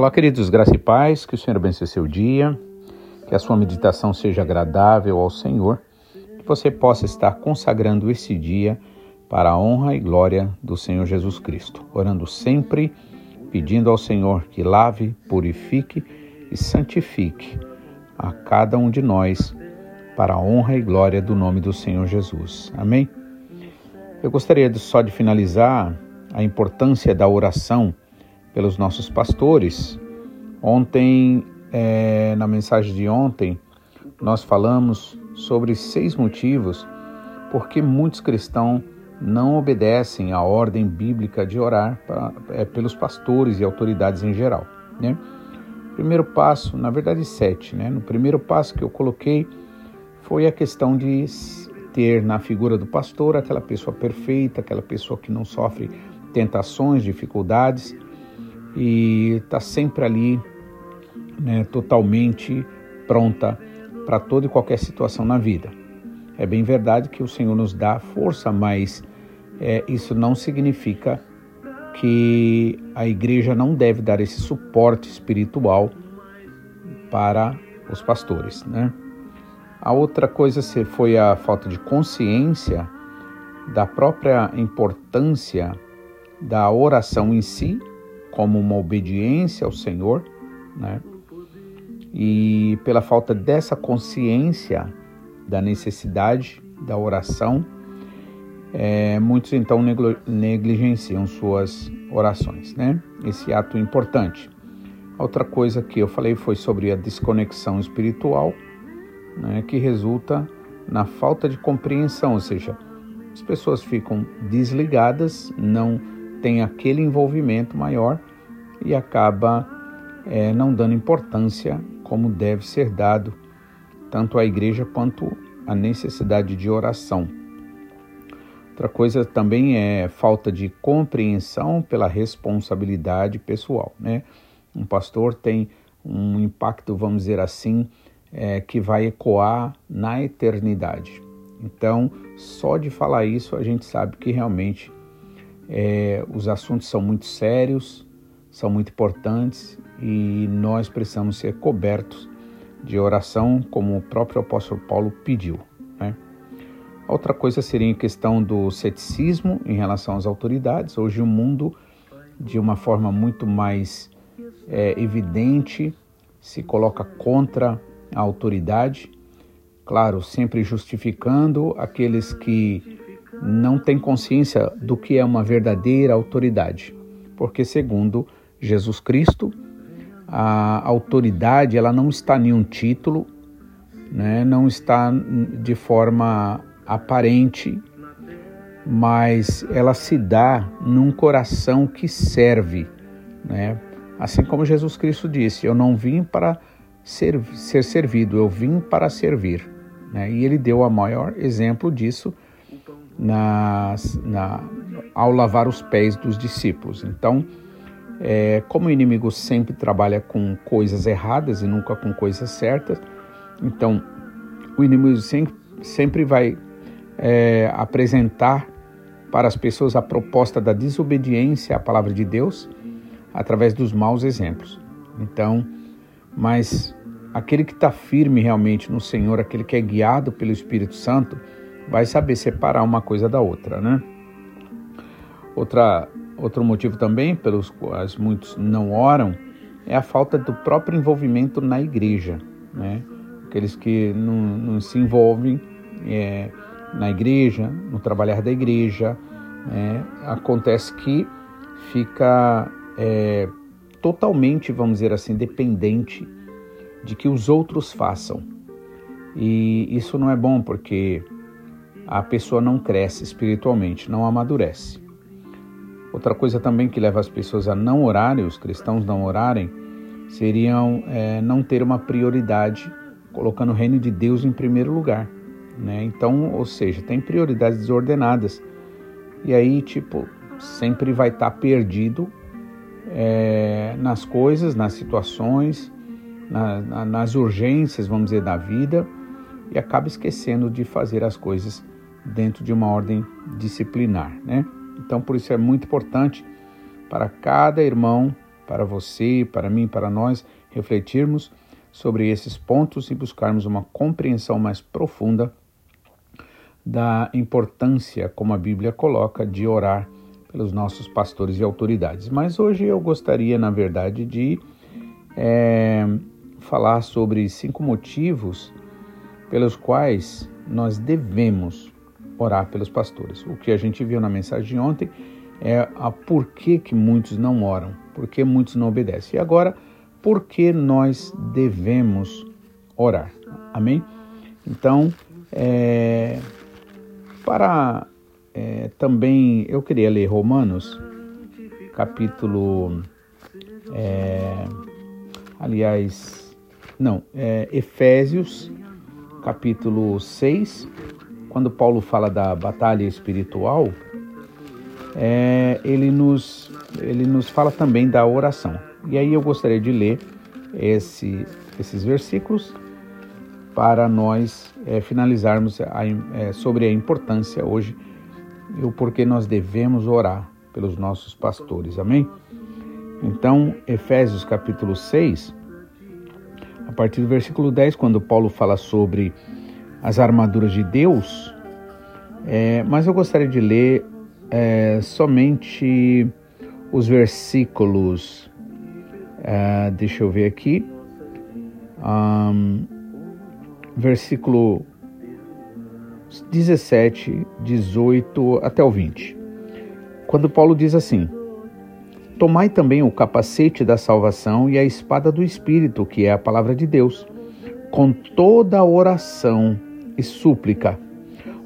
Olá, queridos, graça e paz, que o Senhor abençoe seu dia, que a sua meditação seja agradável ao Senhor, que você possa estar consagrando esse dia para a honra e glória do Senhor Jesus Cristo, orando sempre, pedindo ao Senhor que lave, purifique e santifique a cada um de nós para a honra e glória do nome do Senhor Jesus. Amém? Eu gostaria só de finalizar a importância da oração pelos nossos pastores. Ontem, é, na mensagem de ontem, nós falamos sobre seis motivos porque muitos cristãos não obedecem à ordem bíblica de orar pra, é, pelos pastores e autoridades em geral. Né? Primeiro passo, na verdade, sete. Né? No primeiro passo que eu coloquei foi a questão de ter na figura do pastor aquela pessoa perfeita, aquela pessoa que não sofre tentações, dificuldades e está sempre ali, né, totalmente pronta para toda e qualquer situação na vida. É bem verdade que o Senhor nos dá força, mas é, isso não significa que a igreja não deve dar esse suporte espiritual para os pastores, né? A outra coisa foi a falta de consciência da própria importância da oração em si como uma obediência ao Senhor, né? E pela falta dessa consciência da necessidade da oração, é, muitos então negligenciam suas orações, né? Esse ato importante. Outra coisa que eu falei foi sobre a desconexão espiritual, né, que resulta na falta de compreensão, ou seja, as pessoas ficam desligadas, não tem aquele envolvimento maior e acaba é, não dando importância como deve ser dado tanto à igreja quanto à necessidade de oração. Outra coisa também é falta de compreensão pela responsabilidade pessoal, né? Um pastor tem um impacto, vamos dizer assim, é, que vai ecoar na eternidade. Então, só de falar isso, a gente sabe que realmente é, os assuntos são muito sérios, são muito importantes e nós precisamos ser cobertos de oração, como o próprio apóstolo Paulo pediu. Né? Outra coisa seria a questão do ceticismo em relação às autoridades. Hoje o mundo, de uma forma muito mais é, evidente, se coloca contra a autoridade, claro, sempre justificando aqueles que não tem consciência do que é uma verdadeira autoridade, porque segundo Jesus Cristo, a autoridade ela não está em um título, né? não está de forma aparente, mas ela se dá num coração que serve, né? Assim como Jesus Cristo disse: Eu não vim para ser, ser servido, eu vim para servir. Né? E ele deu o maior exemplo disso nas, na, ao lavar os pés dos discípulos. Então, é, como o inimigo sempre trabalha com coisas erradas e nunca com coisas certas, então o inimigo sempre, sempre vai é, apresentar para as pessoas a proposta da desobediência à palavra de Deus através dos maus exemplos. Então, mas aquele que está firme realmente no Senhor, aquele que é guiado pelo Espírito Santo, vai saber separar uma coisa da outra, né? Outra, outro motivo também pelos quais muitos não oram é a falta do próprio envolvimento na igreja, né? Aqueles que não, não se envolvem é, na igreja, no trabalhar da igreja, é, acontece que fica é, totalmente, vamos dizer assim, dependente de que os outros façam. E isso não é bom porque a pessoa não cresce espiritualmente, não amadurece. Outra coisa também que leva as pessoas a não orarem, os cristãos não orarem, seriam é, não ter uma prioridade, colocando o reino de Deus em primeiro lugar. Né? Então, ou seja, tem prioridades desordenadas. E aí, tipo, sempre vai estar tá perdido é, nas coisas, nas situações, na, na, nas urgências, vamos dizer, da vida, e acaba esquecendo de fazer as coisas dentro de uma ordem disciplinar, né? Então, por isso é muito importante para cada irmão, para você, para mim, para nós refletirmos sobre esses pontos e buscarmos uma compreensão mais profunda da importância, como a Bíblia coloca, de orar pelos nossos pastores e autoridades. Mas hoje eu gostaria, na verdade, de é, falar sobre cinco motivos pelos quais nós devemos orar pelos pastores. O que a gente viu na mensagem de ontem é a por que, que muitos não oram, por que muitos não obedecem. E agora, por que nós devemos orar? Amém? Então, é, para é, também eu queria ler Romanos, capítulo. É, aliás, não, é, Efésios, capítulo 6, quando Paulo fala da batalha espiritual, é, ele, nos, ele nos fala também da oração. E aí eu gostaria de ler esse, esses versículos para nós é, finalizarmos a, é, sobre a importância hoje e o porquê nós devemos orar pelos nossos pastores. Amém? Então, Efésios capítulo 6, a partir do versículo 10, quando Paulo fala sobre as armaduras de Deus, é, mas eu gostaria de ler é, somente os versículos, é, deixa eu ver aqui, um, versículo 17, 18 até o 20. Quando Paulo diz assim: Tomai também o capacete da salvação e a espada do Espírito, que é a palavra de Deus, com toda oração e súplica,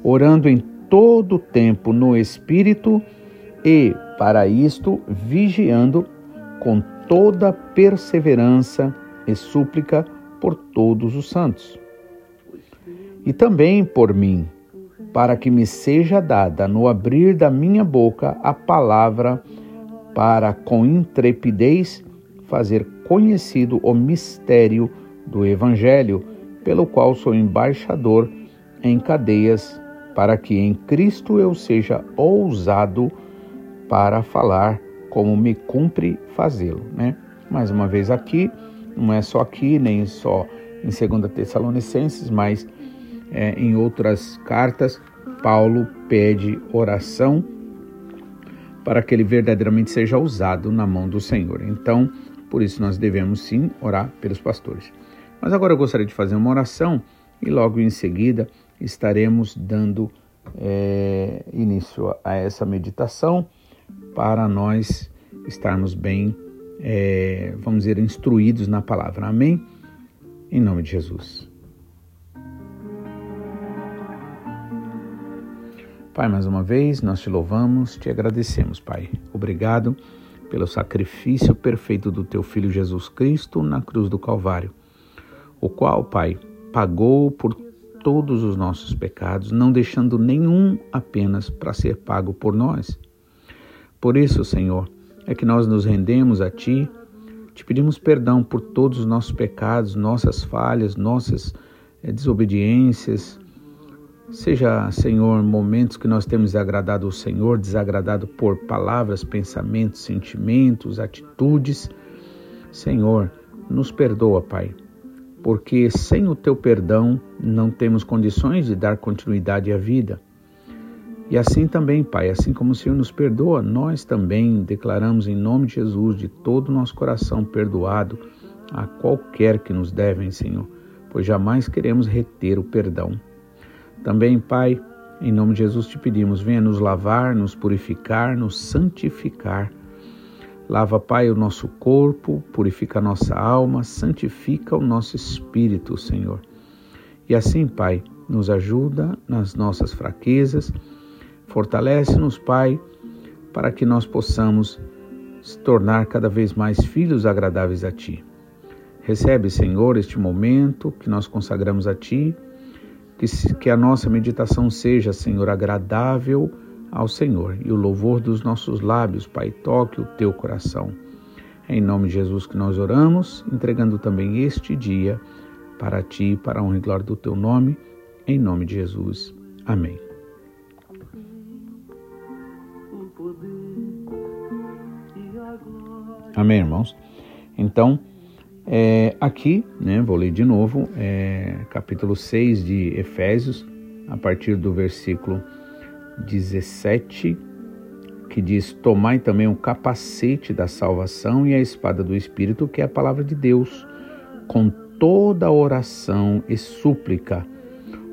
orando em todo o tempo no Espírito e, para isto, vigiando com toda perseverança e súplica por todos os santos. E também por mim, para que me seja dada no abrir da minha boca a palavra, para com intrepidez fazer conhecido o mistério do Evangelho, pelo qual sou embaixador em cadeias, para que em Cristo eu seja ousado para falar como me cumpre fazê-lo, né? Mais uma vez aqui, não é só aqui, nem só em 2 Tessalonicenses, mas é, em outras cartas, Paulo pede oração para que ele verdadeiramente seja usado na mão do Senhor. Então, por isso nós devemos sim orar pelos pastores. Mas agora eu gostaria de fazer uma oração e logo em seguida estaremos dando é, início a essa meditação para nós estarmos bem, é, vamos dizer, instruídos na palavra. Amém? Em nome de Jesus. Pai, mais uma vez nós te louvamos, te agradecemos, Pai. Obrigado pelo sacrifício perfeito do teu Filho Jesus Cristo na cruz do Calvário, o qual, Pai, pagou por todos os nossos pecados, não deixando nenhum apenas para ser pago por nós. Por isso, Senhor, é que nós nos rendemos a Ti, te pedimos perdão por todos os nossos pecados, nossas falhas, nossas é, desobediências, Seja, Senhor, momentos que nós temos agradado ao Senhor, desagradado por palavras, pensamentos, sentimentos, atitudes. Senhor, nos perdoa, Pai, porque sem o teu perdão não temos condições de dar continuidade à vida. E assim também, Pai, assim como o Senhor nos perdoa, nós também declaramos em nome de Jesus, de todo o nosso coração, perdoado a qualquer que nos devem, Senhor, pois jamais queremos reter o perdão. Também, Pai, em nome de Jesus te pedimos, venha nos lavar, nos purificar, nos santificar. Lava, Pai, o nosso corpo, purifica a nossa alma, santifica o nosso espírito, Senhor. E assim, Pai, nos ajuda nas nossas fraquezas, fortalece-nos, Pai, para que nós possamos se tornar cada vez mais filhos agradáveis a Ti. Recebe, Senhor, este momento que nós consagramos a Ti que, que a nossa meditação seja, Senhor, agradável ao Senhor e o louvor dos nossos lábios, Pai, toque o teu coração. É em nome de Jesus que nós oramos, entregando também este dia para ti, para a honra e glória do teu nome, em nome de Jesus. Amém. Amém, irmãos? Então, é, aqui, né, vou ler de novo, é, capítulo 6 de Efésios, a partir do versículo 17, que diz: Tomai também o capacete da salvação e a espada do Espírito, que é a palavra de Deus, com toda oração e súplica,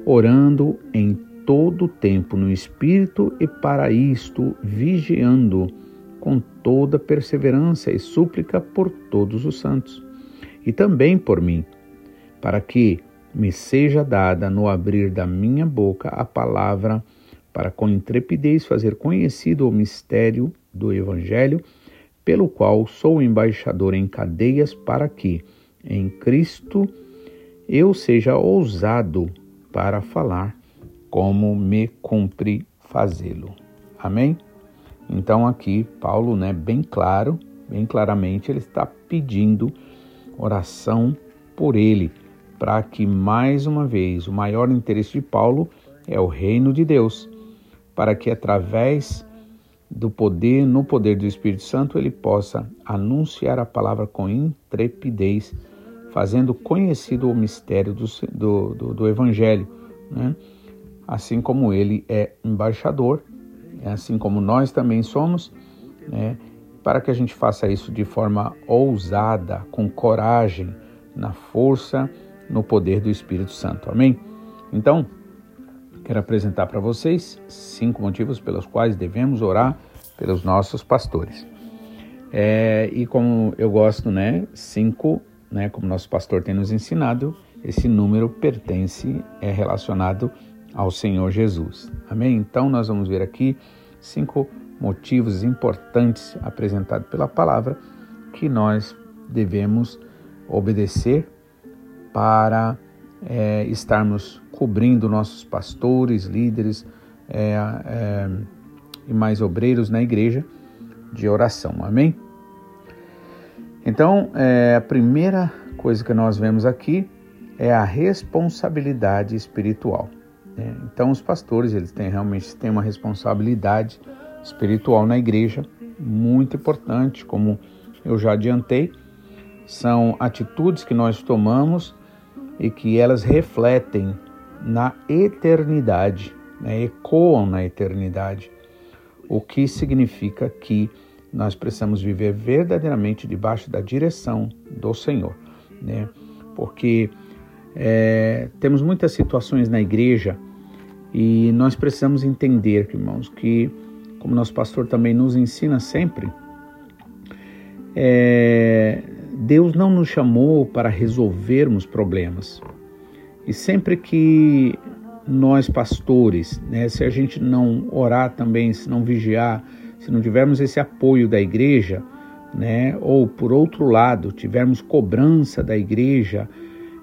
orando em todo tempo no Espírito e para isto vigiando com toda perseverança e súplica por todos os santos, e também por mim, para que me seja dada no abrir da minha boca a palavra, para com intrepidez fazer conhecido o mistério do Evangelho, pelo qual sou embaixador em cadeias, para que, em Cristo, eu seja ousado para falar como me cumpre fazê-lo. Amém? Então aqui Paulo, né, bem claro, bem claramente, ele está pedindo oração por ele, para que mais uma vez o maior interesse de Paulo é o reino de Deus, para que através do poder, no poder do Espírito Santo, ele possa anunciar a palavra com intrepidez, fazendo conhecido o mistério do, do, do, do Evangelho, né? assim como ele é embaixador, assim como nós também somos, né? para que a gente faça isso de forma ousada, com coragem, na força, no poder do Espírito Santo. Amém? Então, quero apresentar para vocês cinco motivos pelos quais devemos orar pelos nossos pastores. É, e como eu gosto, né, cinco, né, como nosso pastor tem nos ensinado, esse número pertence, é relacionado ao Senhor Jesus. Amém? Então nós vamos ver aqui cinco motivos importantes apresentados pela palavra que nós devemos obedecer para é, estarmos cobrindo nossos pastores, líderes é, é, e mais obreiros na igreja de oração. Amém? Então, é, a primeira coisa que nós vemos aqui é a responsabilidade espiritual. Né? Então, os pastores eles têm realmente têm uma responsabilidade espiritual na igreja muito importante, como eu já adiantei, são atitudes que nós tomamos e que elas refletem na eternidade, né? ecoam na eternidade, o que significa que nós precisamos viver verdadeiramente debaixo da direção do Senhor, né? Porque é, temos muitas situações na igreja e nós precisamos entender, irmãos, que, como nosso pastor também nos ensina sempre, é, Deus não nos chamou para resolvermos problemas. E sempre que nós, pastores, né, se a gente não orar também, se não vigiar, se não tivermos esse apoio da igreja, né, ou por outro lado, tivermos cobrança da igreja,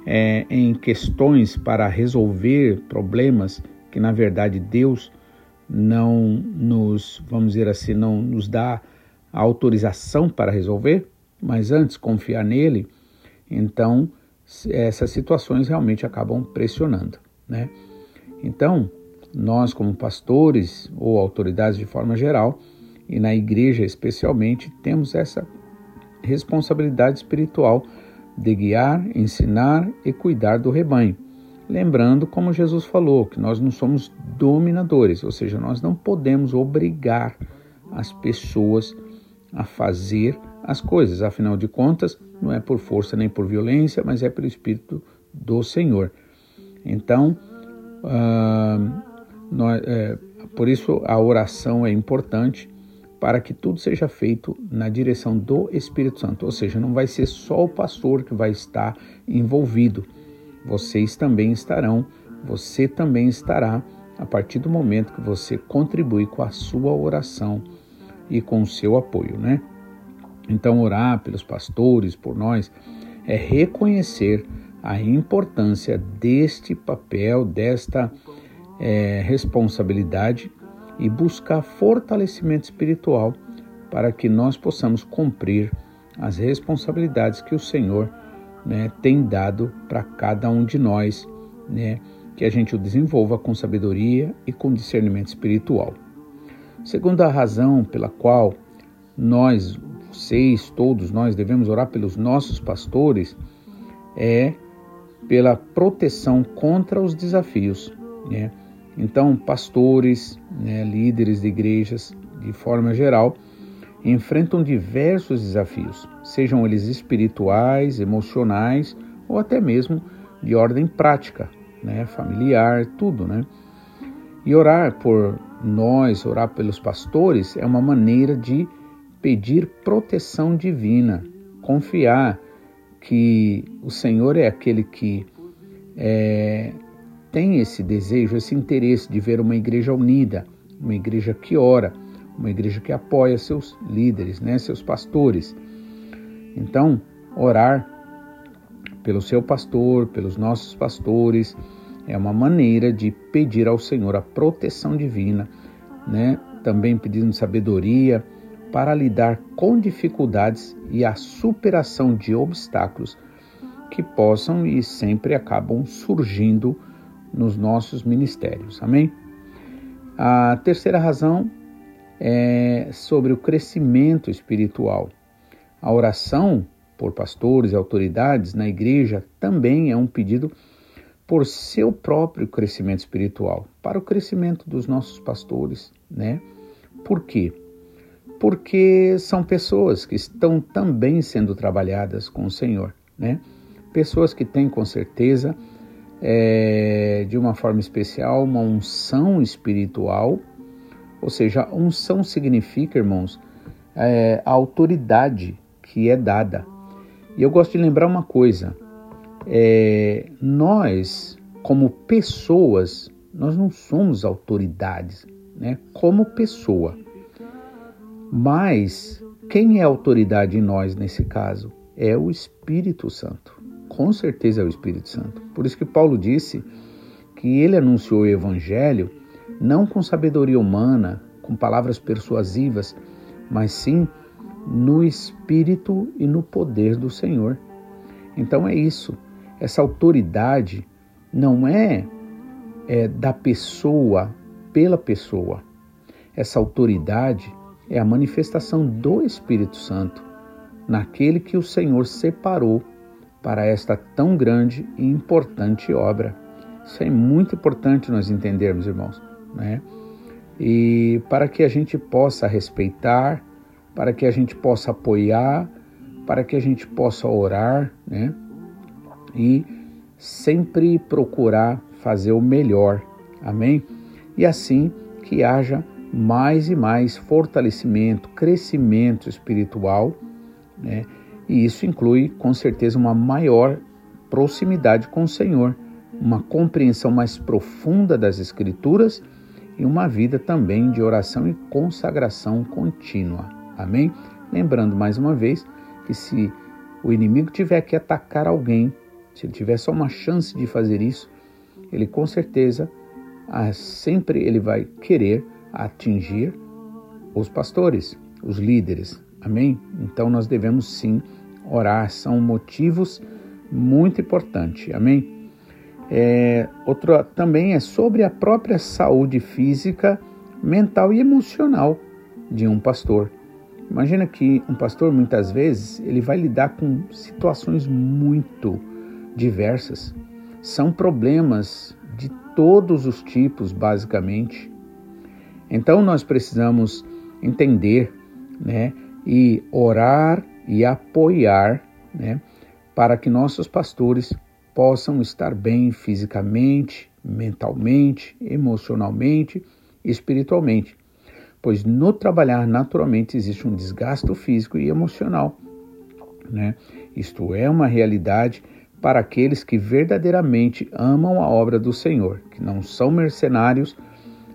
é, em questões para resolver problemas que na verdade Deus não nos, vamos dizer assim, não nos dá autorização para resolver, mas antes confiar nele, então essas situações realmente acabam pressionando, né? Então, nós como pastores ou autoridades de forma geral e na igreja especialmente temos essa responsabilidade espiritual de guiar, ensinar e cuidar do rebanho. Lembrando, como Jesus falou, que nós não somos dominadores, ou seja, nós não podemos obrigar as pessoas a fazer as coisas. Afinal de contas, não é por força nem por violência, mas é pelo Espírito do Senhor. Então, uh, nós, é, por isso a oração é importante para que tudo seja feito na direção do Espírito Santo. Ou seja, não vai ser só o pastor que vai estar envolvido. Vocês também estarão, você também estará a partir do momento que você contribui com a sua oração e com o seu apoio, né? Então, orar pelos pastores, por nós, é reconhecer a importância deste papel, desta é, responsabilidade e buscar fortalecimento espiritual para que nós possamos cumprir as responsabilidades que o Senhor né, tem dado para cada um de nós, né, que a gente o desenvolva com sabedoria e com discernimento espiritual. Segunda razão pela qual nós vocês, todos nós devemos orar pelos nossos pastores é pela proteção contra os desafios. Né? Então, pastores, né, líderes de igrejas, de forma geral, enfrentam diversos desafios, sejam eles espirituais, emocionais ou até mesmo de ordem prática, né, familiar, tudo, né? E orar por nós, orar pelos pastores, é uma maneira de pedir proteção divina, confiar que o Senhor é aquele que é, tem esse desejo, esse interesse de ver uma igreja unida, uma igreja que ora, uma igreja que apoia seus líderes, né, seus pastores. Então, orar pelo seu pastor, pelos nossos pastores, é uma maneira de pedir ao Senhor a proteção divina, né? Também pedindo sabedoria para lidar com dificuldades e a superação de obstáculos que possam e sempre acabam surgindo nos nossos ministérios. Amém? A terceira razão é sobre o crescimento espiritual. A oração por pastores e autoridades na igreja também é um pedido por seu próprio crescimento espiritual, para o crescimento dos nossos pastores, né? Por quê? Porque são pessoas que estão também sendo trabalhadas com o Senhor, né? Pessoas que têm com certeza é, de uma forma especial uma unção espiritual ou seja, unção significa, irmãos, é, a autoridade que é dada. E eu gosto de lembrar uma coisa: é, nós, como pessoas, nós não somos autoridades, né? Como pessoa. Mas quem é autoridade em nós nesse caso? É o Espírito Santo. Com certeza é o Espírito Santo. Por isso que Paulo disse que ele anunciou o Evangelho não com sabedoria humana, com palavras persuasivas, mas sim no espírito e no poder do Senhor. Então é isso. Essa autoridade não é, é da pessoa pela pessoa. Essa autoridade é a manifestação do Espírito Santo naquele que o Senhor separou para esta tão grande e importante obra. Isso é muito importante nós entendermos, irmãos né? E para que a gente possa respeitar, para que a gente possa apoiar, para que a gente possa orar, né? E sempre procurar fazer o melhor. Amém? E assim que haja mais e mais fortalecimento, crescimento espiritual, né? E isso inclui com certeza uma maior proximidade com o Senhor, uma compreensão mais profunda das Escrituras e uma vida também de oração e consagração contínua. Amém? Lembrando mais uma vez que se o inimigo tiver que atacar alguém, se ele tiver só uma chance de fazer isso, ele com certeza ah, sempre ele vai querer atingir os pastores, os líderes. Amém? Então nós devemos sim orar, são motivos muito importantes. Amém? É, outro também é sobre a própria saúde física, mental e emocional de um pastor. Imagina que um pastor muitas vezes ele vai lidar com situações muito diversas. São problemas de todos os tipos, basicamente. Então nós precisamos entender, né, e orar e apoiar, né, para que nossos pastores possam estar bem fisicamente, mentalmente, emocionalmente, espiritualmente, pois no trabalhar naturalmente existe um desgaste físico e emocional. Né? Isto é uma realidade para aqueles que verdadeiramente amam a obra do Senhor, que não são mercenários,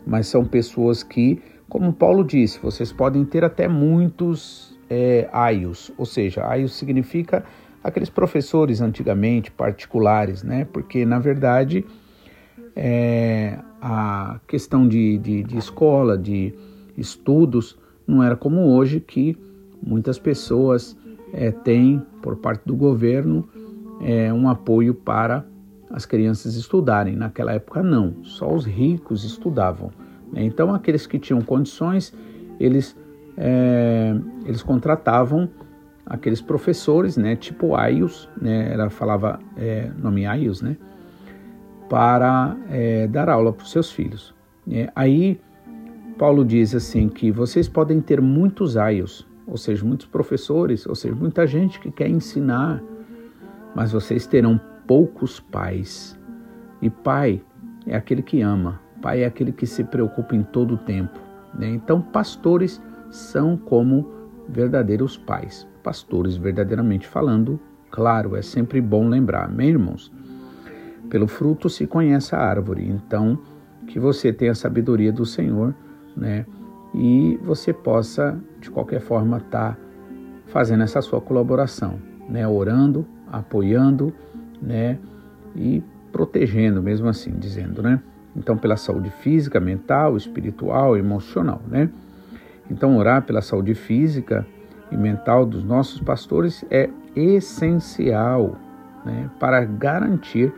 mas são pessoas que, como Paulo disse, vocês podem ter até muitos é, aios, ou seja, aios significa aqueles professores antigamente particulares, né? Porque na verdade é, a questão de, de, de escola, de estudos, não era como hoje que muitas pessoas é, têm por parte do governo é, um apoio para as crianças estudarem. Naquela época não, só os ricos estudavam. Né? Então aqueles que tinham condições, eles é, eles contratavam aqueles professores, né, tipo Aios, né, ela falava é, nome Aios, né, para é, dar aula para os seus filhos. É, aí Paulo diz assim que vocês podem ter muitos Aios, ou seja, muitos professores, ou seja, muita gente que quer ensinar, mas vocês terão poucos pais. E pai é aquele que ama, pai é aquele que se preocupa em todo o tempo. Né? Então, pastores são como verdadeiros pais. Pastores, verdadeiramente falando, claro, é sempre bom lembrar, amém, irmãos? Pelo fruto se conhece a árvore. Então, que você tenha a sabedoria do Senhor, né? E você possa, de qualquer forma, estar tá fazendo essa sua colaboração, né? Orando, apoiando, né? E protegendo, mesmo assim, dizendo, né? Então, pela saúde física, mental, espiritual, emocional, né? Então, orar pela saúde física e mental dos nossos pastores é essencial né, para garantir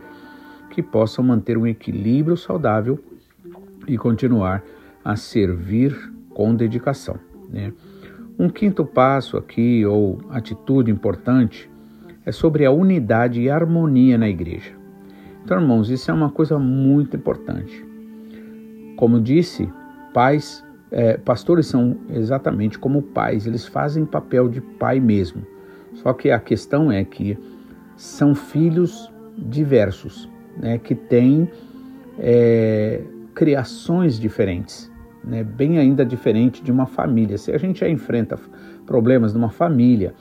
que possam manter um equilíbrio saudável e continuar a servir com dedicação. Né? Um quinto passo aqui, ou atitude importante, é sobre a unidade e harmonia na igreja. Então, irmãos, isso é uma coisa muito importante. Como disse, pais é, pastores são exatamente como pais, eles fazem papel de pai mesmo. Só que a questão é que são filhos diversos, né, que têm é, criações diferentes, né, bem ainda diferente de uma família. Se a gente já enfrenta problemas numa família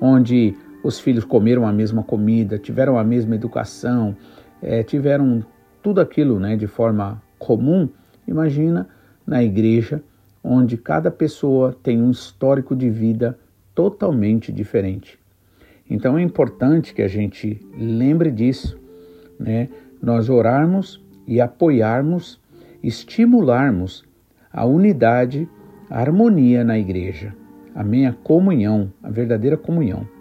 onde os filhos comeram a mesma comida, tiveram a mesma educação, é, tiveram tudo aquilo né, de forma comum, imagina na igreja, onde cada pessoa tem um histórico de vida totalmente diferente. Então é importante que a gente lembre disso, né? Nós orarmos e apoiarmos, estimularmos a unidade, a harmonia na igreja, a minha comunhão, a verdadeira comunhão.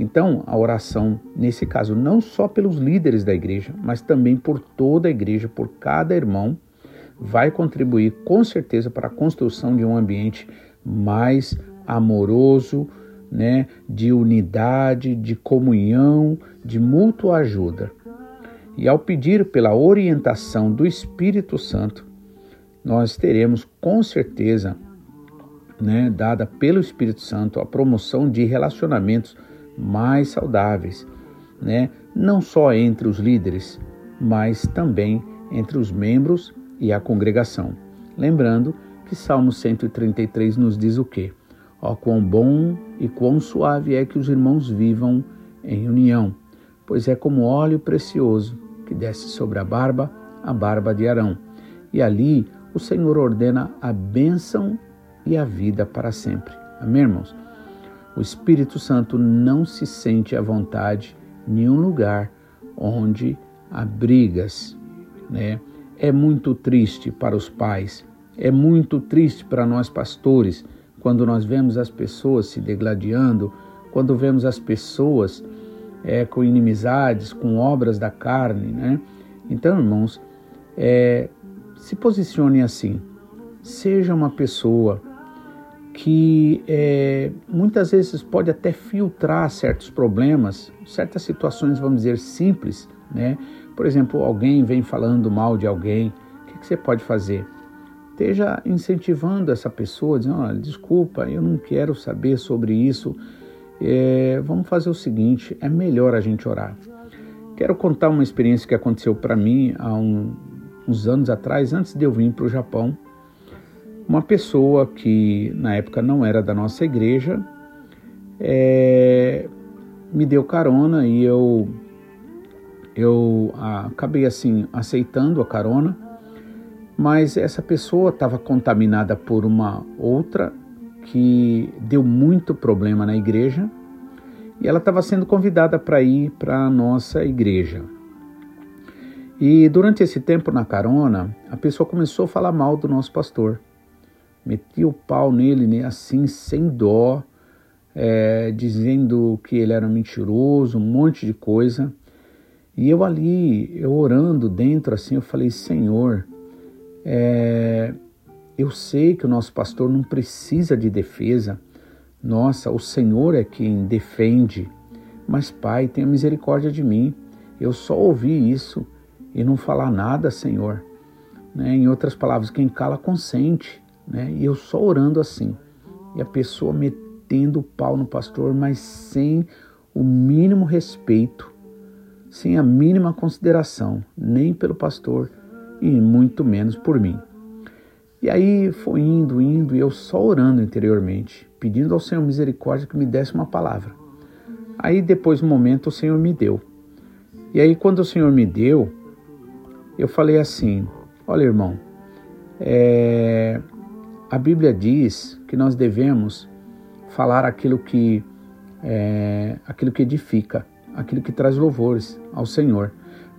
Então, a oração, nesse caso, não só pelos líderes da igreja, mas também por toda a igreja, por cada irmão, vai contribuir com certeza para a construção de um ambiente mais amoroso, né, de unidade, de comunhão, de mútua ajuda. E ao pedir pela orientação do Espírito Santo, nós teremos com certeza, né, dada pelo Espírito Santo, a promoção de relacionamentos mais saudáveis, né, não só entre os líderes, mas também entre os membros e a congregação. Lembrando que Salmo 133 nos diz o quê? Ó, quão bom e quão suave é que os irmãos vivam em união, pois é como óleo precioso que desce sobre a barba, a barba de Arão. E ali o Senhor ordena a bênção e a vida para sempre. Amém, irmãos? O Espírito Santo não se sente à vontade em nenhum lugar onde há brigas, né? É muito triste para os pais, é muito triste para nós pastores quando nós vemos as pessoas se degladiando, quando vemos as pessoas é, com inimizades, com obras da carne, né? Então, irmãos, é, se posicione assim. Seja uma pessoa que é, muitas vezes pode até filtrar certos problemas, certas situações, vamos dizer, simples, né? Por exemplo, alguém vem falando mal de alguém, o que, que você pode fazer? Esteja incentivando essa pessoa, dizendo: olha, desculpa, eu não quero saber sobre isso. É, vamos fazer o seguinte: é melhor a gente orar. Quero contar uma experiência que aconteceu para mim há um, uns anos atrás, antes de eu vir para o Japão. Uma pessoa que na época não era da nossa igreja é, me deu carona e eu eu acabei assim aceitando a carona, mas essa pessoa estava contaminada por uma outra que deu muito problema na igreja e ela estava sendo convidada para ir para a nossa igreja. E durante esse tempo na carona, a pessoa começou a falar mal do nosso pastor. Metia o pau nele né, assim, sem dó, é, dizendo que ele era mentiroso, um monte de coisa. E eu ali, eu orando dentro assim, eu falei, Senhor, é, eu sei que o nosso pastor não precisa de defesa. Nossa, o Senhor é quem defende. Mas, Pai, tenha misericórdia de mim. Eu só ouvi isso e não falar nada, Senhor. Né? Em outras palavras, quem cala consente. Né? E eu só orando assim. E a pessoa metendo o pau no pastor, mas sem o mínimo respeito, sem a mínima consideração, nem pelo pastor e muito menos por mim. E aí foi indo, indo, e eu só orando interiormente, pedindo ao Senhor misericórdia que me desse uma palavra. Aí depois, um momento, o Senhor me deu. E aí, quando o Senhor me deu, eu falei assim: Olha, irmão, é, a Bíblia diz que nós devemos falar aquilo que é, aquilo que edifica, aquilo que traz louvores ao Senhor.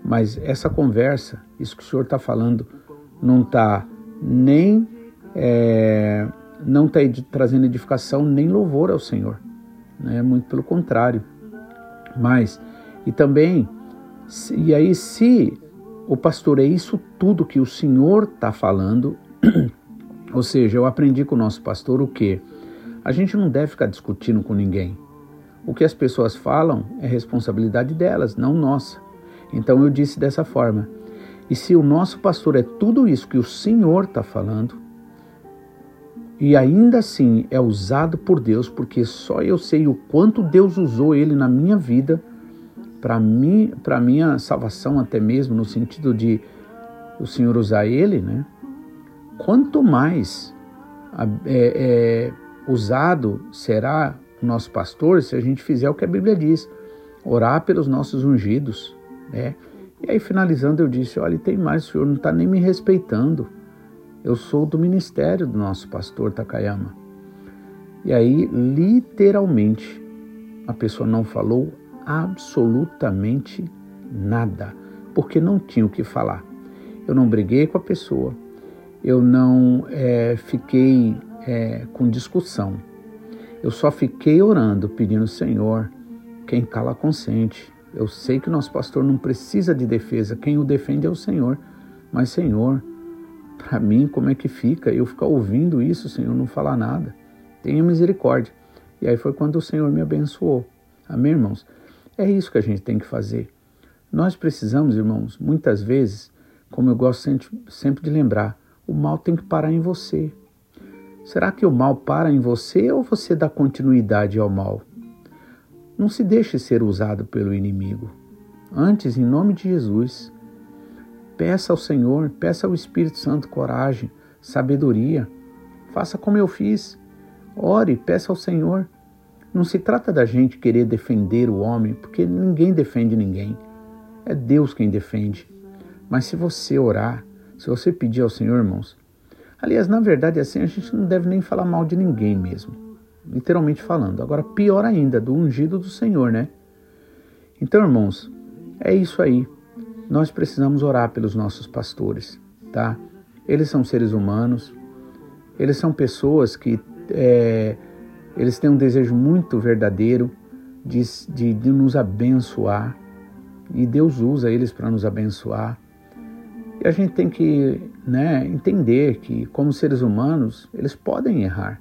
Mas essa conversa, isso que o Senhor está falando, não está nem é, não está trazendo edificação nem louvor ao Senhor, né? Muito pelo contrário. Mas e também e aí se o pastor é isso tudo que o Senhor está falando, ou seja, eu aprendi com o nosso pastor o que a gente não deve ficar discutindo com ninguém. O que as pessoas falam é responsabilidade delas, não nossa. Então eu disse dessa forma: e se o nosso pastor é tudo isso que o Senhor está falando, e ainda assim é usado por Deus, porque só eu sei o quanto Deus usou ele na minha vida, para mim, para minha salvação até mesmo no sentido de o Senhor usar ele, né? Quanto mais é, é, usado será o nosso pastor se a gente fizer o que a Bíblia diz, orar pelos nossos ungidos, né? E aí, finalizando, eu disse: Olha, tem mais, o senhor não está nem me respeitando. Eu sou do ministério do nosso pastor Takayama. E aí, literalmente, a pessoa não falou absolutamente nada, porque não tinha o que falar. Eu não briguei com a pessoa, eu não é, fiquei é, com discussão. Eu só fiquei orando, pedindo, Senhor, quem cala consente, eu sei que o nosso pastor não precisa de defesa, quem o defende é o Senhor. Mas, Senhor, para mim, como é que fica eu ficar ouvindo isso, Senhor, não falar nada? Tenha misericórdia. E aí foi quando o Senhor me abençoou. Amém, irmãos? É isso que a gente tem que fazer. Nós precisamos, irmãos, muitas vezes, como eu gosto sempre de lembrar, o mal tem que parar em você. Será que o mal para em você ou você dá continuidade ao mal? Não se deixe ser usado pelo inimigo. Antes, em nome de Jesus, peça ao Senhor, peça ao Espírito Santo coragem, sabedoria. Faça como eu fiz. Ore, peça ao Senhor. Não se trata da gente querer defender o homem, porque ninguém defende ninguém. É Deus quem defende. Mas se você orar, se você pedir ao Senhor, irmãos, aliás, na verdade, assim, a gente não deve nem falar mal de ninguém mesmo literalmente falando. Agora, pior ainda, do ungido do Senhor, né? Então, irmãos, é isso aí. Nós precisamos orar pelos nossos pastores, tá? Eles são seres humanos, eles são pessoas que é, eles têm um desejo muito verdadeiro de, de, de nos abençoar e Deus usa eles para nos abençoar. E a gente tem que né, entender que, como seres humanos, eles podem errar.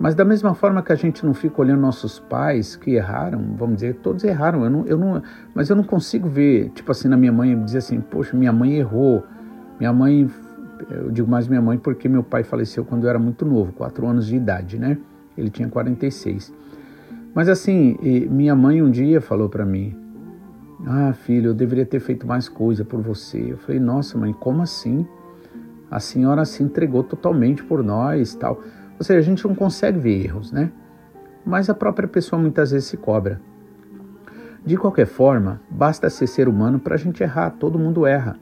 Mas da mesma forma que a gente não fica olhando nossos pais que erraram, vamos dizer, todos erraram, eu não, eu não, mas eu não consigo ver, tipo assim, na minha mãe, dizer assim, poxa, minha mãe errou, minha mãe, eu digo mais minha mãe porque meu pai faleceu quando eu era muito novo, 4 anos de idade, né? Ele tinha 46. Mas assim, minha mãe um dia falou para mim, ah, filho, eu deveria ter feito mais coisa por você. Eu falei, nossa, mãe, como assim? A senhora se entregou totalmente por nós, tal. Ou seja, a gente não consegue ver erros, né? Mas a própria pessoa muitas vezes se cobra. De qualquer forma, basta ser ser humano para a gente errar, todo mundo erra.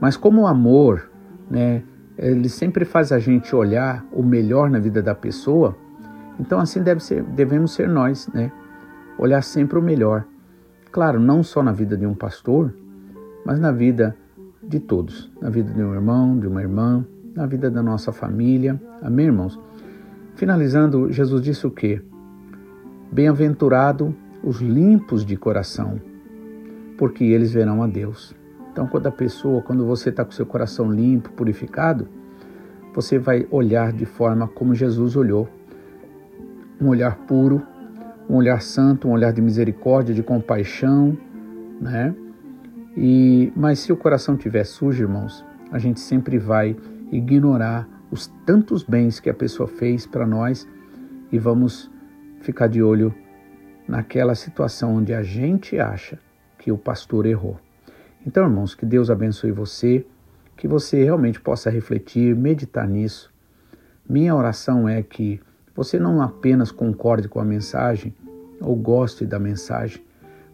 Mas como o amor, né, ele sempre faz a gente olhar o melhor na vida da pessoa, então assim deve ser, devemos ser nós, né? Olhar sempre o melhor. Claro, não só na vida de um pastor, mas na vida de todos, na vida de um irmão, de uma irmã, na vida da nossa família. Amém, irmãos? Finalizando, Jesus disse o quê? Bem-aventurado os limpos de coração, porque eles verão a Deus. Então, quando a pessoa, quando você está com seu coração limpo, purificado, você vai olhar de forma como Jesus olhou. Um olhar puro, um olhar santo, um olhar de misericórdia, de compaixão, né? E mas se o coração estiver sujo, irmãos, a gente sempre vai ignorar os tantos bens que a pessoa fez para nós e vamos ficar de olho naquela situação onde a gente acha que o pastor errou. Então, irmãos, que Deus abençoe você, que você realmente possa refletir, meditar nisso. Minha oração é que você não apenas concorde com a mensagem ou goste da mensagem,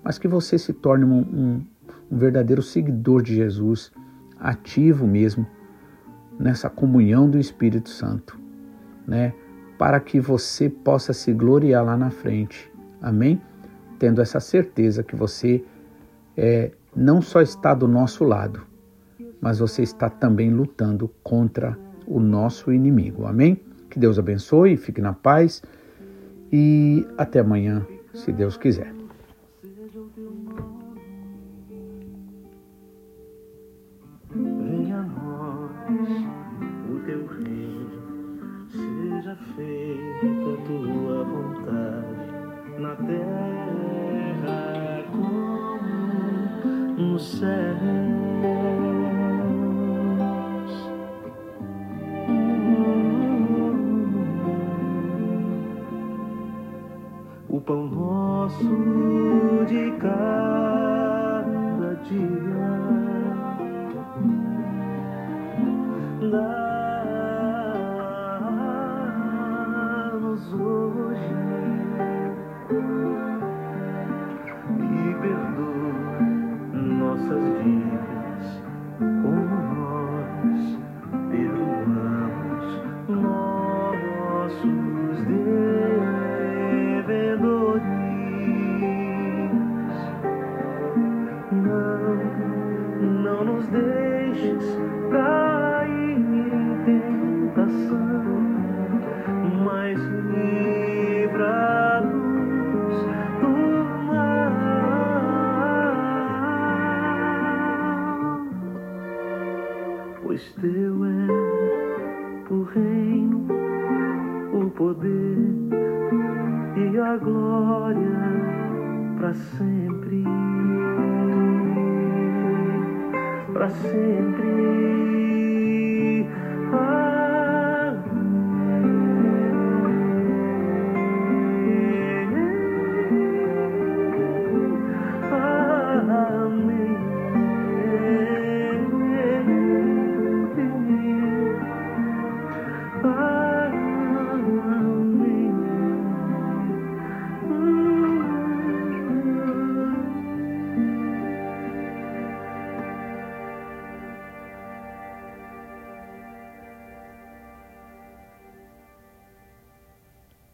mas que você se torne um, um, um verdadeiro seguidor de Jesus, ativo mesmo nessa comunhão do Espírito Santo, né? Para que você possa se gloriar lá na frente. Amém? Tendo essa certeza que você é, não só está do nosso lado, mas você está também lutando contra o nosso inimigo. Amém? Que Deus abençoe, fique na paz e até amanhã, se Deus quiser. Venha a nós o teu reino, seja feita a tua vontade na terra como no céu. Nosso de cada